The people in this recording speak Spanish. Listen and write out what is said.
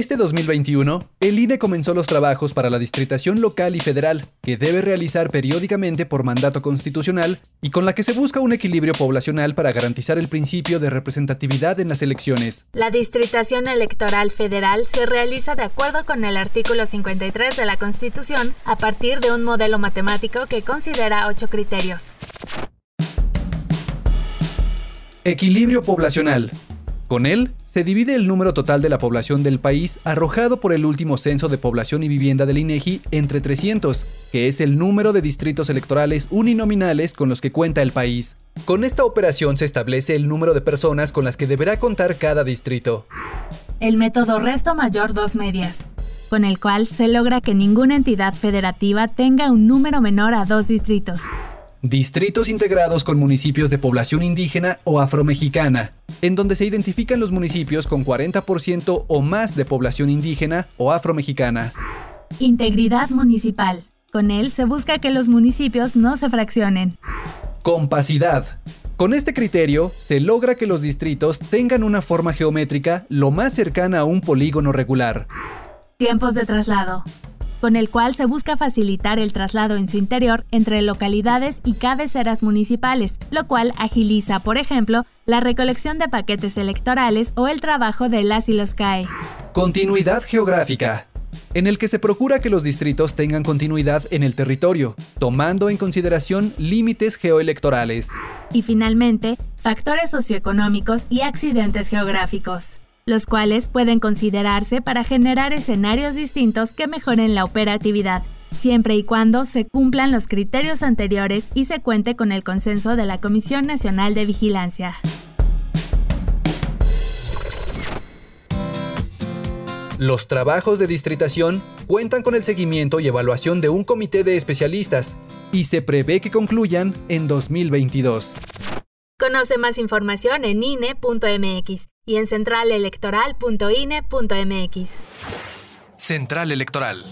Este 2021, el INE comenzó los trabajos para la distritación local y federal, que debe realizar periódicamente por mandato constitucional y con la que se busca un equilibrio poblacional para garantizar el principio de representatividad en las elecciones. La distritación electoral federal se realiza de acuerdo con el artículo 53 de la Constitución a partir de un modelo matemático que considera ocho criterios. Equilibrio poblacional. Con él, se divide el número total de la población del país arrojado por el último censo de población y vivienda del INEGI entre 300, que es el número de distritos electorales uninominales con los que cuenta el país. Con esta operación se establece el número de personas con las que deberá contar cada distrito. El método resto mayor dos medias, con el cual se logra que ninguna entidad federativa tenga un número menor a dos distritos. Distritos integrados con municipios de población indígena o afromexicana, en donde se identifican los municipios con 40% o más de población indígena o afromexicana. Integridad municipal. Con él se busca que los municipios no se fraccionen. Compacidad. Con este criterio, se logra que los distritos tengan una forma geométrica lo más cercana a un polígono regular. Tiempos de traslado con el cual se busca facilitar el traslado en su interior entre localidades y cabeceras municipales, lo cual agiliza, por ejemplo, la recolección de paquetes electorales o el trabajo de las y los CAE. Continuidad geográfica en el que se procura que los distritos tengan continuidad en el territorio, tomando en consideración límites geoelectorales. Y finalmente, factores socioeconómicos y accidentes geográficos los cuales pueden considerarse para generar escenarios distintos que mejoren la operatividad, siempre y cuando se cumplan los criterios anteriores y se cuente con el consenso de la Comisión Nacional de Vigilancia. Los trabajos de distritación cuentan con el seguimiento y evaluación de un comité de especialistas y se prevé que concluyan en 2022. Conoce más información en INE.mx y en centralelectoral.ine.mx. Central Electoral.